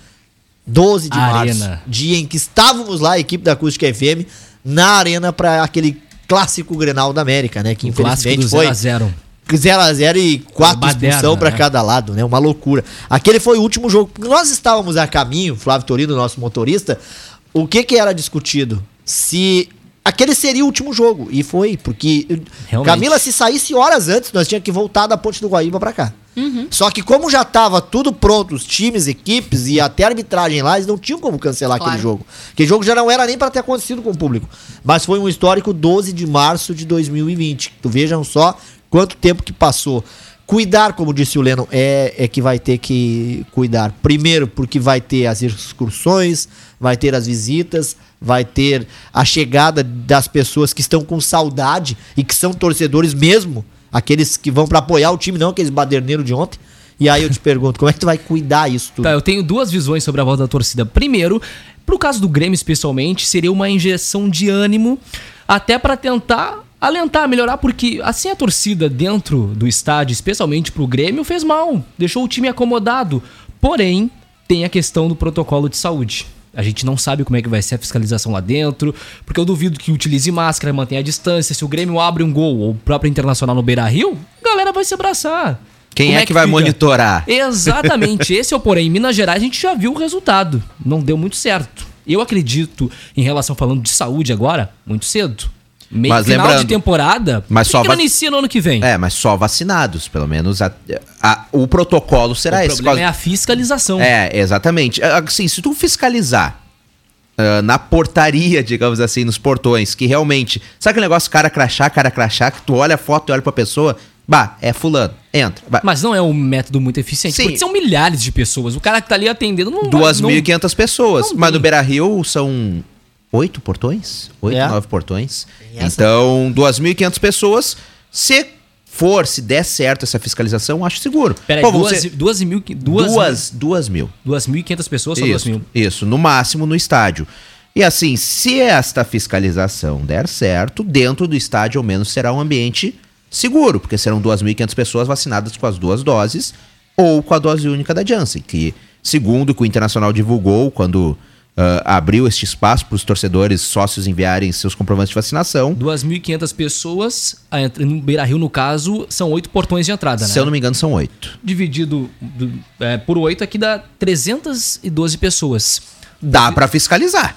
12 de Arena. março, dia em que estávamos lá, a equipe da Acústica FM, na arena para aquele clássico Grenal da América, né? Que O clássico infelizmente foi 0x0. 0x0 e quatro Baderna, expulsão pra né? cada lado, né? Uma loucura. Aquele foi o último jogo. Nós estávamos a caminho, Flávio Torino, nosso motorista. O que que era discutido? Se aquele seria o último jogo. E foi, porque Realmente. Camila, se saísse horas antes, nós tínhamos que voltar da Ponte do Guaíba pra cá. Só que como já tava tudo pronto, os times, equipes e até a arbitragem lá, eles não tinham como cancelar Claro. aquele jogo. Aquele jogo já não era nem pra ter acontecido com o público. Mas foi um histórico 12 de março de 2020. Tu vejam só quanto tempo que passou. Cuidar, como disse o Leno, é, é que vai ter que cuidar. Primeiro, porque vai ter as excursões, vai ter as visitas, vai ter a chegada das pessoas que estão com saudade e que são torcedores mesmo. Aqueles que vão pra apoiar o time, não aqueles baderneiros de ontem. E aí eu te pergunto, como é que tu vai cuidar isso tudo? Tá, eu tenho duas visões sobre a volta da torcida. Primeiro, pro caso do Grêmio especialmente, seria uma injeção de ânimo até pra tentar alentar, melhorar, porque assim a torcida dentro do estádio, especialmente pro Grêmio, fez mal, deixou o time acomodado. Porém, tem a questão do protocolo de saúde. A gente não sabe como é que vai ser a fiscalização lá dentro, porque eu duvido que utilize máscara, mantenha a distância. Se o Grêmio abre um gol ou o próprio Internacional no Beira Rio, a galera vai se abraçar. Quem Como é que vai fica? monitorar? Exatamente, esse é o porém. Em Minas Gerais a gente já viu o resultado. Não deu muito certo. Eu acredito, em relação falando de saúde agora, muito cedo. Meio Mas final lembrando- de temporada. mas só que inicia no ano que vem. É, mas só vacinados, pelo menos a- a- o protocolo será o esse. problema Quase- é a fiscalização. É, exatamente. Assim, se tu fiscalizar ah, na portaria, digamos assim, nos portões, que realmente. Sabe aquele negócio cara crachá, cara crachá, que tu olha a foto e olha pra pessoa, bah, é fulano, entra. Bah, Mas não é um método muito eficiente, Sim. porque são milhares de pessoas. O cara que tá ali atendendo não vai- não- 2.500 pessoas. não Mas no Beira Rio são oito portões? Oito, É. nove portões. Então, 2.500 pessoas. Se for, se der certo essa fiscalização, acho seguro. Peraí, Pô, duas, ser duas, mil, duas, duas, duas mil. duas mil e quinhentas pessoas ou duas Isso, mil? isso, no máximo no estádio. E assim, se esta fiscalização der certo, dentro do estádio ao menos será um ambiente seguro, porque serão 2.500 pessoas vacinadas com as duas doses ou com a dose única da Janssen, que segundo o que o Internacional divulgou quando ah, abriu este espaço para os torcedores sócios enviarem seus comprovantes de vacinação, 2.500 pessoas, no Beira Rio, no caso, são oito portões de entrada, né? se eu não me engano são oito. Dividido do- é, por oito, aqui dá 312 pessoas. Dá para fiscalizar.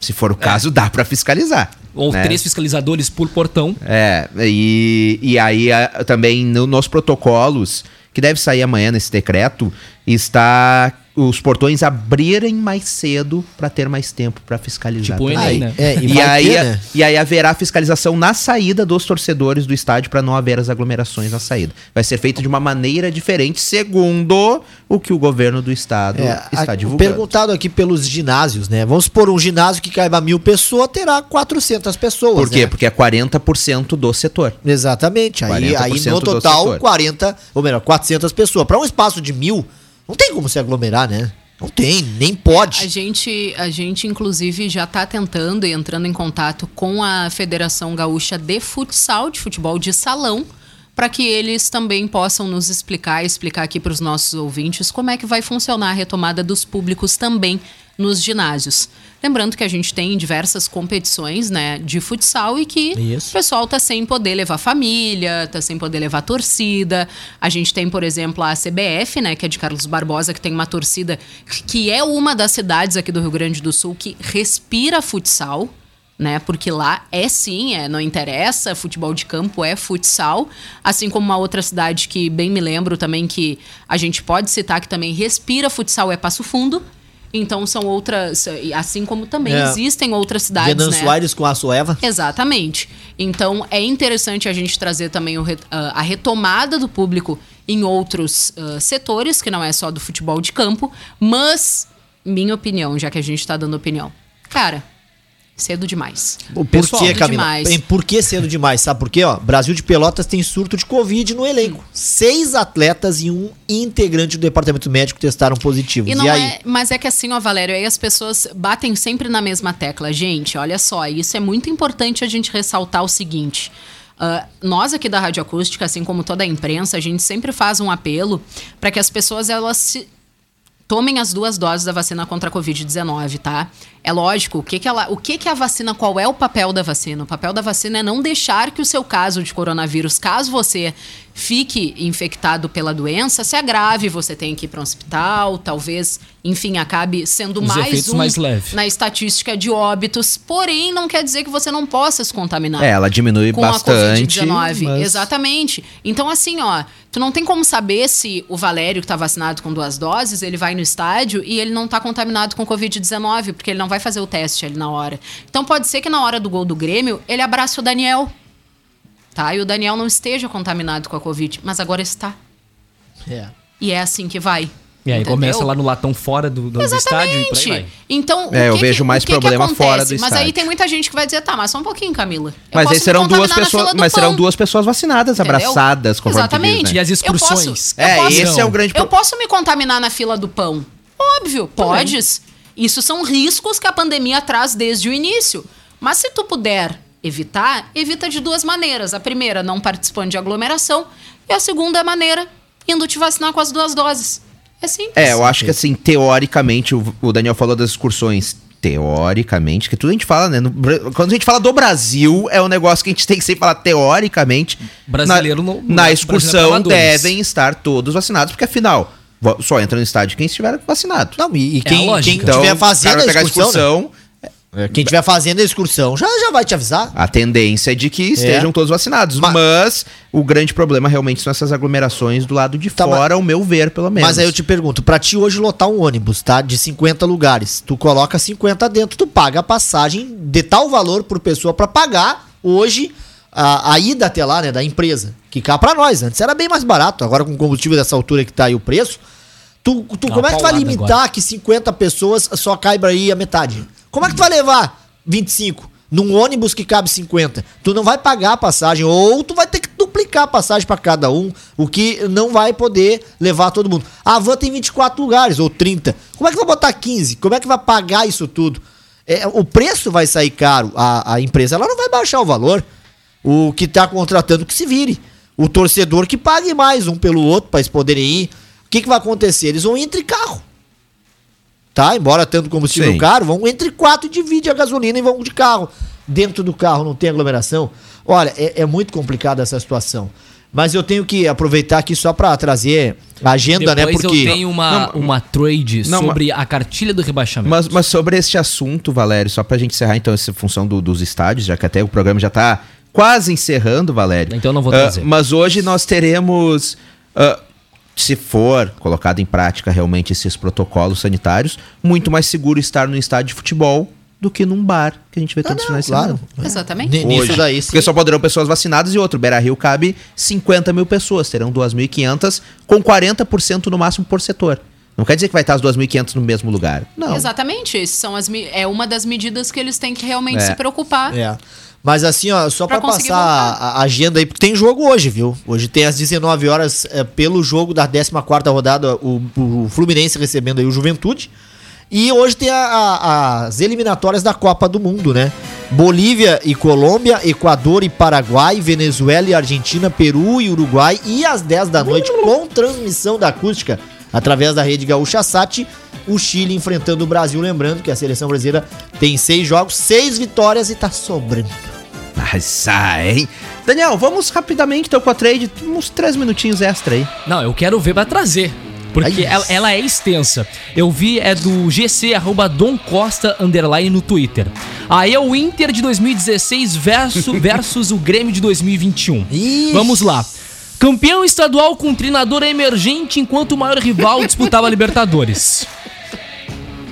Se for o caso, dá para fiscalizar. Ou né? três fiscalizadores por portão. É, e, e aí também no- nos protocolos, que deve sair amanhã nesse decreto, está os portões abrirem mais cedo para ter mais tempo para fiscalizar. Tipo. Enem, né? É, e, E, aí, ter, né? e aí haverá fiscalização na saída dos torcedores do estádio para não haver as aglomerações na saída. Vai ser feito de uma maneira diferente, segundo o que o governo do estado É, está a- divulgando. Perguntado aqui pelos ginásios, né? Vamos supor um ginásio que caiba mil pessoas, terá 400 pessoas. Por quê? né? Porque é 40% do setor. Exatamente. Aí, 40% aí no total, setor. 40, ou melhor, 400 pessoas. Para um espaço de mil, não tem como se aglomerar, né? Não tem, nem A pode. gente, a gente, inclusive, já está tentando e entrando em contato com a Federação Gaúcha de Futsal, de futebol de salão, para que eles também possam nos explicar, explicar aqui para os nossos ouvintes como é que vai funcionar a retomada dos públicos também nos ginásios. Lembrando que a gente tem diversas competições né, de futsal e que Isso. o pessoal tá sem poder levar família, tá sem poder levar torcida. A gente tem, por exemplo, a CBF, né, que é de Carlos Barbosa, que tem uma torcida que é uma das cidades aqui do Rio Grande do Sul que respira futsal, né? Porque lá é sim, é, não interessa, futebol de campo é futsal, assim como uma outra cidade que bem me lembro também que a gente pode citar que também respira futsal é Passo Fundo. Então são outras, assim como também É. existem outras cidades, Venâncio né? Aires com a Soeva. Exatamente. Então é interessante a gente trazer também o ah, a retomada do público em outros ah, setores, que não é só do futebol de campo, mas, minha opinião, já que a gente tá dando opinião, cara, cedo demais. Por Pessoal, que, cedo Camila? demais. Em- Por que cedo demais? Sabe por quê? Ó, Brasil de Pelotas tem surto de Covid no elenco. Seis atletas e um integrante do departamento médico testaram positivos. E E, aí? é, mas é que assim, ó, Valério, aí as pessoas batem sempre na mesma tecla. Gente, olha só, isso é muito importante a gente ressaltar o seguinte. ah, nós aqui da Rádio Acústica, assim como toda a imprensa, a gente sempre faz um apelo para que as pessoas elas se, tomem as duas doses da vacina contra a Covid-19, tá? É lógico, o que que, ela, o que que a vacina, qual é o papel da vacina? O papel da vacina é não deixar que o seu caso de coronavírus, caso você fique infectado pela doença, se agrave, você tenha que ir para um hospital, talvez, enfim, acabe sendo Os mais efeitos um mais leves. na estatística de óbitos, porém não quer dizer que você não possa se contaminar É, ela diminui com bastante. a Covid-19. mas- Exatamente. Então, assim, ó, tu não tem como saber se o Valério, que tá vacinado com duas doses, ele vai no estádio e ele não tá contaminado com Covid-19, porque ele não vai fazer o teste ali na hora. Então, pode ser que na hora do gol do Grêmio, ele abrace o Daniel. Tá? E o Daniel não esteja contaminado com a Covid, mas agora está. É. E é assim que vai. E aí entendeu? começa lá no latão fora do, do estádio e por aí Exatamente. vai. Então, É, eu que vejo que- mais que que problema acontece? fora do Mas estádio. aí tem muita gente que vai dizer, tá, mas só um pouquinho, Camila. Eu Mas posso aí serão duas pessoas, mas serão pão. duas pessoas vacinadas, Entendeu? abraçadas com Exatamente. E as Eu excursões? posso- eu É, posso- esse é o grande Eu posso me contaminar na fila do pão? Óbvio, podes. Isso são riscos que a pandemia traz desde o início. Mas se tu puder evitar, evita de duas maneiras. A primeira, não participando de aglomeração. E a segunda maneira, indo te vacinar com as duas doses. É simples. É, eu acho que assim, teoricamente, o, o Daniel falou das excursões. Teoricamente, que tudo a gente fala, né? no quando a gente fala do Brasil, é um negócio que a gente tem que sempre falar teoricamente. Brasileiro na, não- na excursão é amadores. devem estar todos vacinados, porque afinal, só entra no estádio quem estiver vacinado. Não, e, e É a quem, quem Então, cara fazendo a pegar a excursão, né? É, Quem estiver fazendo a excursão já, já vai te avisar. A tendência é de que estejam todos vacinados. Ma- Mas o grande problema realmente são essas aglomerações do lado de Tá, fora, ao meu ver, pelo menos. Mas aí eu te pergunto, pra ti hoje lotar um ônibus, tá? De 50 lugares, tu coloca 50 dentro, tu paga a passagem de tal valor por pessoa pra pagar hoje a, a ida até lá, né, da empresa. Que cá pra nós, antes era bem mais barato, agora com combustível dessa altura que tá aí o preço, tu, tu como é que tu vai limitar agora. que 50 pessoas só caiba aí a metade? Como é que tu vai levar 25 num ônibus que cabe 50? Tu não vai pagar a passagem ou tu vai ter que duplicar a passagem pra cada um, o que não vai poder levar todo mundo. A van tem 24 lugares ou 30. Como é que vai botar 15? Como é que vai pagar isso tudo? É, o preço vai sair caro. A, a empresa ela não vai baixar o valor. O que tá contratando que se vire. O torcedor que pague mais um pelo outro para eles poderem ir. O que, que vai acontecer? Eles vão entre carro. Tá? Embora tendo combustível Sim. caro, vão entre quatro e divide a gasolina e vão de carro. Dentro do carro não tem aglomeração. Olha, é, é muito complicada essa situação. Mas eu tenho que aproveitar aqui só para trazer a agenda, né? Depois Porque. eu tenho uma, uma trade Não, sobre a cartilha do rebaixamento. Mas, mas sobre este assunto, Valério, só pra gente encerrar então essa função do- dos estádios, já que até o programa já tá quase encerrando, Valério. Então eu não vou Ah, trazer. mas hoje nós teremos, ah, se for colocado em prática realmente esses protocolos sanitários, muito mais seguro estar no estádio de futebol do que num bar que a gente vê todos os finais de claro. semana. Exatamente. Ni- Nisso daí, sim. Porque só poderão pessoas vacinadas e outro. Beira Rio cabe 50 mil pessoas, terão 2.500, com 40% no máximo por setor. Não quer dizer que vai estar as 2.500 no mesmo lugar. Não. Exatamente. São as, é uma das medidas que eles têm que realmente É. se preocupar. É. Mas assim, ó, só conseguir passar voltar. a, agenda aí, porque tem jogo hoje, viu? Hoje tem às 19 horas, é, pelo jogo da 14ª rodada, o, o Fluminense recebendo aí o Juventude. E hoje tem a- a- as eliminatórias da Copa do Mundo, né? Bolívia e Colômbia, Equador e Paraguai, Venezuela e Argentina, Peru e Uruguai. E às 10 da noite, com transmissão da acústica, através da rede Gaúcha Sat, o Chile enfrentando o Brasil. Lembrando que a seleção brasileira tem seis jogos, seis vitórias e tá sobrando. Mas sai, hein? Daniel, vamos rapidamente então com a trade, uns três minutinhos extra aí. Não, eu quero ver pra trazer. Porque ela, ela é extensa. Eu vi, é do GC, arroba Dom Costa, underline no Twitter. Aí é o Inter de 2016 versus, versus o Grêmio de 2021. Ixi. Vamos lá. Campeão estadual com treinador emergente enquanto o maior rival disputava a Libertadores.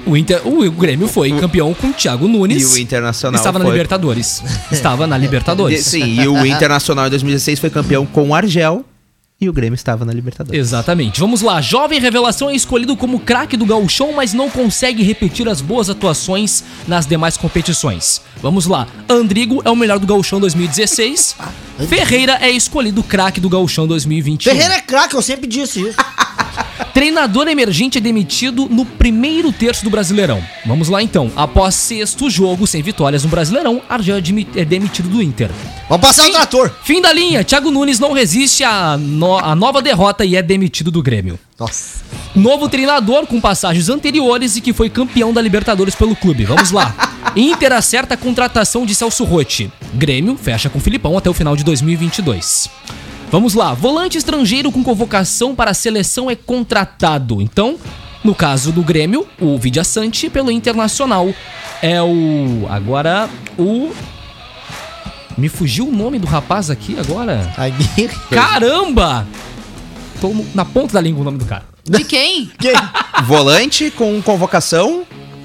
O, Inter, o, Grêmio foi campeão com o Thiago Nunes. E o Internacional Estava na foi- Libertadores. Estava na Libertadores. Sim, e o Internacional em 2016 foi campeão com o Argel e o Grêmio estava na Libertadores. Exatamente. Vamos lá. Jovem revelação é escolhido como craque do gauchão, mas não consegue repetir as boas atuações nas demais competições. Vamos lá. Andrigo é o melhor do gauchão 2016. Ferreira é escolhido craque do gauchão 2021. Ferreira é craque, eu sempre disse isso. Treinador emergente é demitido no primeiro terço do Brasileirão. Vamos lá então. Após sexto jogo sem vitórias no Brasileirão, Argel é é demitido do Inter. Vamos passar o trator. Fim da linha. Thiago Nunes não resiste à, no- à nova derrota e é demitido do Grêmio. Nossa. Novo treinador com passagens anteriores e que foi campeão da Libertadores pelo clube. Vamos lá. Inter acerta a contratação de Celso Rotti. Grêmio fecha com Filipão até o final de 2022. Vamos lá. Volante estrangeiro com convocação para a seleção é contratado. Então, no caso do Grêmio, o Vidia Sante pelo Internacional é o agora o me fugiu o nome do rapaz aqui agora. Aguirre. Caramba! Tô na ponta da língua o nome do cara. De quem? Quem? Volante com convocação.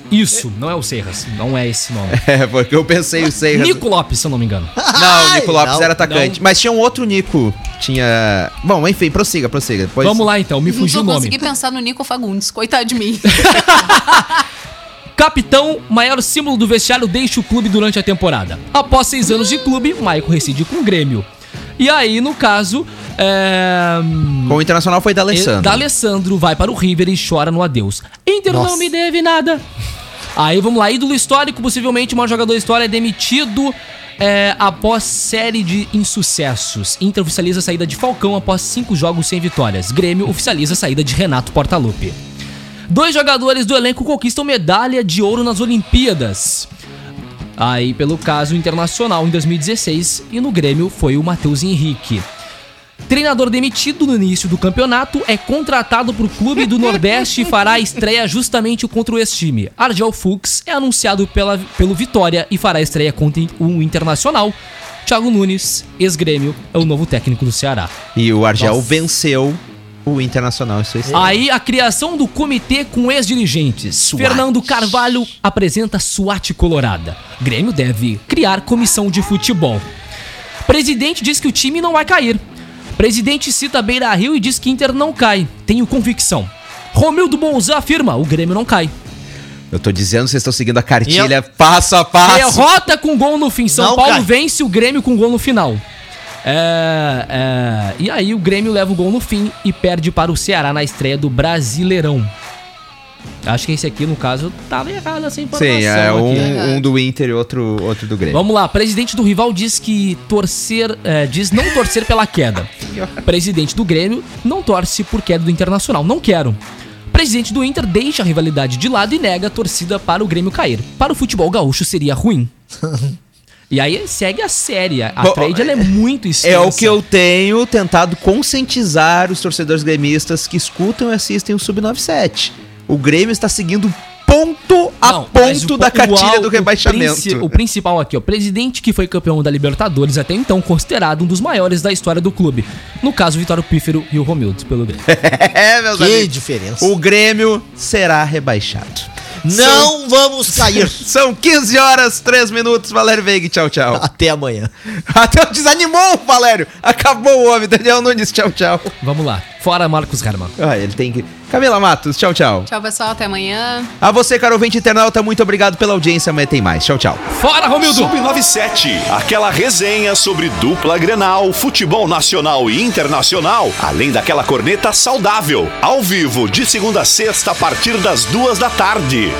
Isso, não é o Serras, não é esse nome. É, porque eu pensei o sei. Nico Lopes, se eu não me engano. Não, o Nico Lopes não, era atacante. Mas tinha um outro Nico. Tinha. Bom, enfim, prossiga, prossiga. Depois... Vamos lá então, me fugiu o não nome. consegui pensar no Nico Fagundes. Coitado de mim. Capitão, maior símbolo do vestiário, deixa o clube durante a temporada. Após seis anos de clube, Maicon rescinde com o Grêmio. E aí, no caso, é... Com o Internacional foi da Alessandro. D'Alessandro vai para o River e chora no adeus. Inter não Nossa. me deve nada. Aí vamos lá, ídolo histórico, possivelmente o maior jogador da história, é demitido é, após série de insucessos. Inter oficializa a saída de Falcão após cinco jogos sem vitórias. Grêmio oficializa a saída de Renato Portaluppi. Dois jogadores do elenco conquistam medalha de ouro nas Olimpíadas. Aí, pelo caso internacional, em 2016, e no Grêmio foi o Matheus Henrique. Treinador demitido no início do campeonato é contratado por clube do Nordeste e fará a estreia justamente contra o ex-time. Argel Fux é anunciado pela, pelo Vitória e fará a estreia contra o Internacional. Thiago Nunes, ex-grêmio, é o novo técnico do Ceará. E o Argel Nossa. venceu o Internacional sua estreia. Aí a criação do comitê com ex-dirigentes. Fernando Carvalho apresenta SWAT colorada. Grêmio deve criar comissão de futebol. Presidente diz que o time não vai cair. Presidente cita Beira Rio e diz que Inter não cai. Tenho convicção. Romildo Bolzan afirma: o Grêmio não cai. Eu tô dizendo, vocês estão seguindo a cartilha passo a passo. Derrota com gol no fim. São Não Paulo cai. vence o Grêmio com gol no final. É, é, e aí o Grêmio leva o gol no fim e perde para o Ceará na estreia do Brasileirão. Acho que esse aqui, no caso, tava errado essa informação. Sim, é um, um do Inter e outro, outro do Grêmio. Vamos lá, presidente do rival diz que torcer. é, diz não torcer pela queda. Presidente do Grêmio não torce por queda do Internacional. Não quero. Presidente do Inter deixa a rivalidade de lado e nega a torcida para o Grêmio cair. Para o futebol gaúcho seria ruim. E aí segue a série. A Bom, trade ela é muito extensa. É o que eu tenho tentado conscientizar os torcedores gremistas que escutam e assistem o Sub-97. O Grêmio está seguindo ponto a Não, ponto o- da o cartilha do o rebaixamento. O, principal aqui, ó. Presidente que foi campeão da Libertadores até então, considerado um dos maiores da história do clube. No caso, Vitório Pífero e o Romildo, pelo Grêmio. É, meus Que amigos. diferença. O Grêmio será rebaixado. Não vamos cair. São 15 horas, 3 minutos. Valério Veiga, tchau, tchau. Até amanhã. Até desanimou o Valério. Acabou o homem. Daniel Nunes, tchau, tchau. Vamos lá. Fora Marcos Herman. Ah, ele tem que... Camila Matos, tchau, tchau. Tchau, pessoal. Até amanhã. A você, caro ouvinte internauta, muito obrigado pela audiência. Amanhã tem mais. Tchau, tchau. Fora, Romildo! Sub-97, aquela resenha sobre dupla Grenal, futebol nacional e internacional, além daquela corneta saudável, ao vivo de segunda a sexta a partir das duas da tarde.